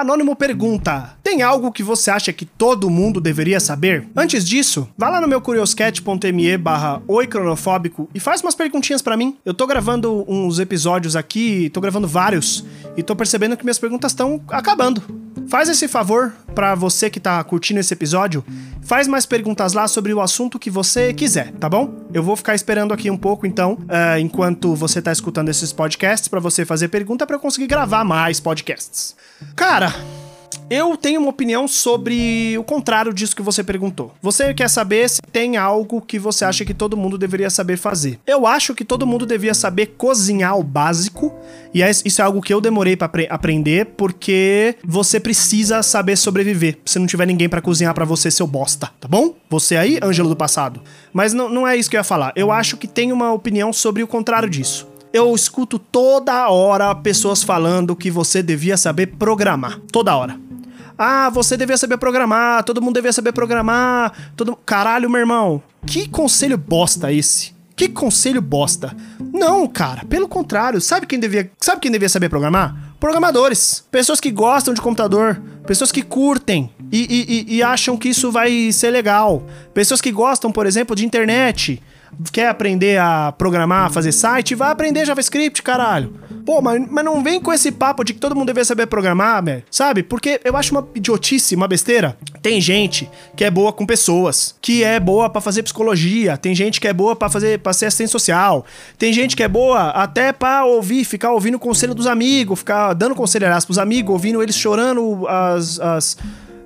Anônimo pergunta: Tem algo que você acha que todo mundo deveria saber? Antes disso, vá lá no meu curioscat.me barra oicronofóbico e faz umas perguntinhas para mim. Eu tô gravando uns episódios aqui, tô gravando vários, e tô percebendo que minhas perguntas estão acabando. Faz esse favor para você que tá curtindo esse episódio, faz mais perguntas lá sobre o assunto que você quiser, tá bom? Eu vou ficar esperando aqui um pouco então, uh, enquanto você tá escutando esses podcasts para você fazer pergunta para eu conseguir gravar mais podcasts. Cara, eu tenho uma opinião sobre o contrário disso que você perguntou. Você quer saber se tem algo que você acha que todo mundo deveria saber fazer. Eu acho que todo mundo devia saber cozinhar o básico, e é, isso é algo que eu demorei para aprender, porque você precisa saber sobreviver. Se não tiver ninguém para cozinhar para você, seu bosta, tá bom? Você aí, Ângelo do passado. Mas não, não é isso que eu ia falar. Eu acho que tem uma opinião sobre o contrário disso eu escuto toda hora pessoas falando que você devia saber programar. Toda hora. Ah, você devia saber programar, todo mundo devia saber programar. Todo... Caralho, meu irmão. Que conselho bosta esse? Que conselho bosta. Não, cara, pelo contrário. Sabe quem devia, sabe quem devia saber programar? Programadores. Pessoas que gostam de computador. Pessoas que curtem e, e, e acham que isso vai ser legal. Pessoas que gostam, por exemplo, de internet quer aprender a programar, fazer site, vai aprender JavaScript, caralho. Pô, mas, mas não vem com esse papo de que todo mundo deveria saber programar, velho. Sabe? Porque eu acho uma idiotice, uma besteira. Tem gente que é boa com pessoas, que é boa para fazer psicologia, tem gente que é boa para fazer para ser assistente social, tem gente que é boa até para ouvir, ficar ouvindo o conselho dos amigos, ficar dando conselho pros amigos, ouvindo eles chorando as, as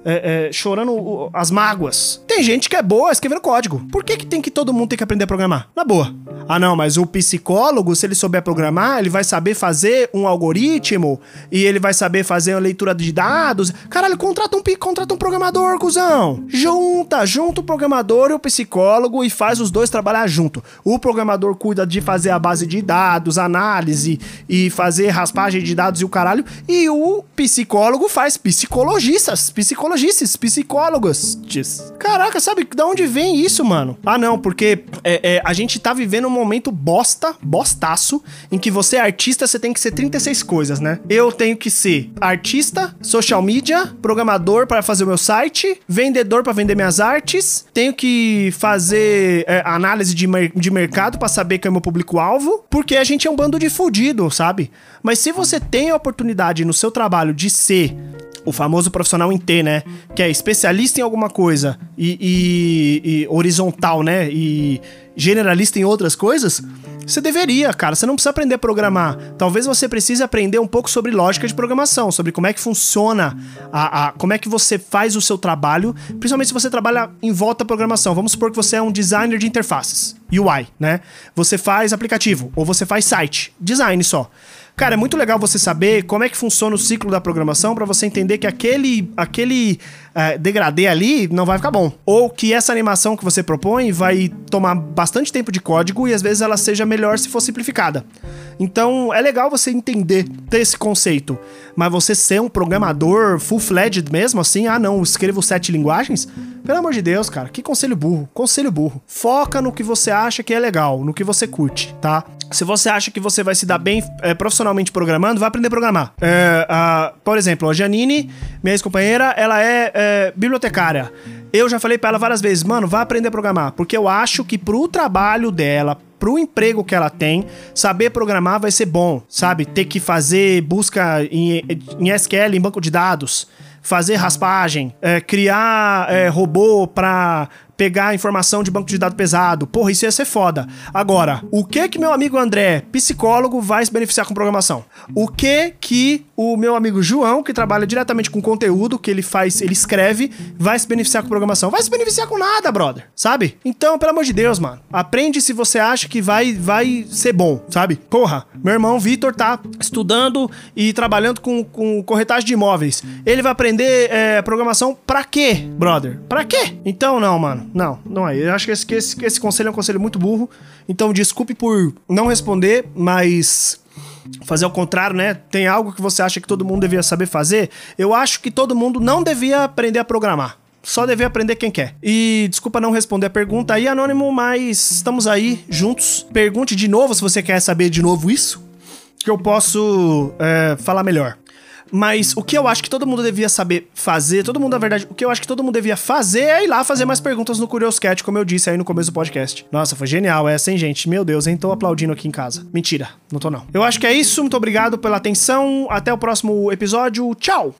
é, é, chorando as mágoas. Tem gente que é boa escrevendo código. Por que, que tem que todo mundo tem que aprender a programar? Na boa. Ah, não, mas o psicólogo, se ele souber programar, ele vai saber fazer um algoritmo e ele vai saber fazer uma leitura de dados. Caralho, contrata um, contrata um programador, cuzão. Junta, junta o programador e o psicólogo e faz os dois trabalhar junto. O programador cuida de fazer a base de dados, análise e fazer raspagem de dados e o caralho. E o psicólogo faz psicologistas, psicologistas psicologistas, psicólogos. Caraca, sabe de onde vem isso, mano? Ah, não, porque é, é, a gente tá vivendo um momento bosta, bostaço, em que você é artista, você tem que ser 36 coisas, né? Eu tenho que ser artista, social media, programador para fazer o meu site, vendedor para vender minhas artes, tenho que fazer é, análise de, mer de mercado para saber quem é o meu público-alvo, porque a gente é um bando de fudido, sabe? Mas se você tem a oportunidade no seu trabalho de ser o famoso profissional em T, né? Que é especialista em alguma coisa e, e, e, horizontal, né? E generalista em outras coisas, você deveria, cara. Você não precisa aprender a programar. Talvez você precise aprender um pouco sobre lógica de programação, sobre como é que funciona, a, a, como é que você faz o seu trabalho, principalmente se você trabalha em volta da programação. Vamos supor que você é um designer de interfaces, UI, né? Você faz aplicativo ou você faz site, design só. Cara, é muito legal você saber como é que funciona o ciclo da programação para você entender que aquele, aquele uh, degradê ali não vai ficar bom. Ou que essa animação que você propõe vai tomar bastante tempo de código e às vezes ela seja melhor se for simplificada. Então é legal você entender, ter esse conceito. Mas você ser um programador full-fledged mesmo, assim, ah não, escrevo sete linguagens? Pelo amor de Deus, cara, que conselho burro. Conselho burro. Foca no que você acha que é legal, no que você curte, tá? Se você acha que você vai se dar bem é, profissionalmente programando, vai aprender a programar. É, a, por exemplo, a Janine, minha ex-companheira, ela é, é, bibliotecária. Eu já falei para ela várias vezes, mano, vai aprender a programar. Porque eu acho que pro trabalho dela, pro emprego que ela tem, saber programar vai ser bom, sabe? Ter que fazer busca em, em SQL, em banco de dados fazer raspagem, é, criar é, robô para pegar informação de banco de dados pesado. Porra, isso ia ser foda. Agora, o que que meu amigo André, psicólogo, vai se beneficiar com programação? O que que o meu amigo João, que trabalha diretamente com conteúdo, que ele faz, ele escreve, vai se beneficiar com programação? Vai se beneficiar com nada, brother. Sabe? Então, pelo amor de Deus, mano, aprende se você acha que vai vai ser bom, sabe? Porra, meu irmão Vitor tá estudando e trabalhando com, com corretagem de imóveis. Ele vai aprender é, programação pra quê, brother? Pra quê? Então, não, mano. Não, não é. Eu acho que esse, que esse, que esse conselho é um conselho muito burro. Então, desculpe por não responder, mas fazer ao contrário, né? Tem algo que você acha que todo mundo devia saber fazer? Eu acho que todo mundo não devia aprender a programar. Só devia aprender quem quer. E desculpa não responder a pergunta aí, Anônimo, mas estamos aí juntos. Pergunte de novo se você quer saber de novo isso, que eu posso é, falar melhor. Mas o que eu acho que todo mundo devia saber fazer, todo mundo, na verdade, o que eu acho que todo mundo devia fazer é ir lá fazer mais perguntas no Curious Cat, como eu disse aí no começo do podcast. Nossa, foi genial essa, hein, gente? Meu Deus, hein? Tô aplaudindo aqui em casa. Mentira, não tô não. Eu acho que é isso. Muito obrigado pela atenção. Até o próximo episódio. Tchau!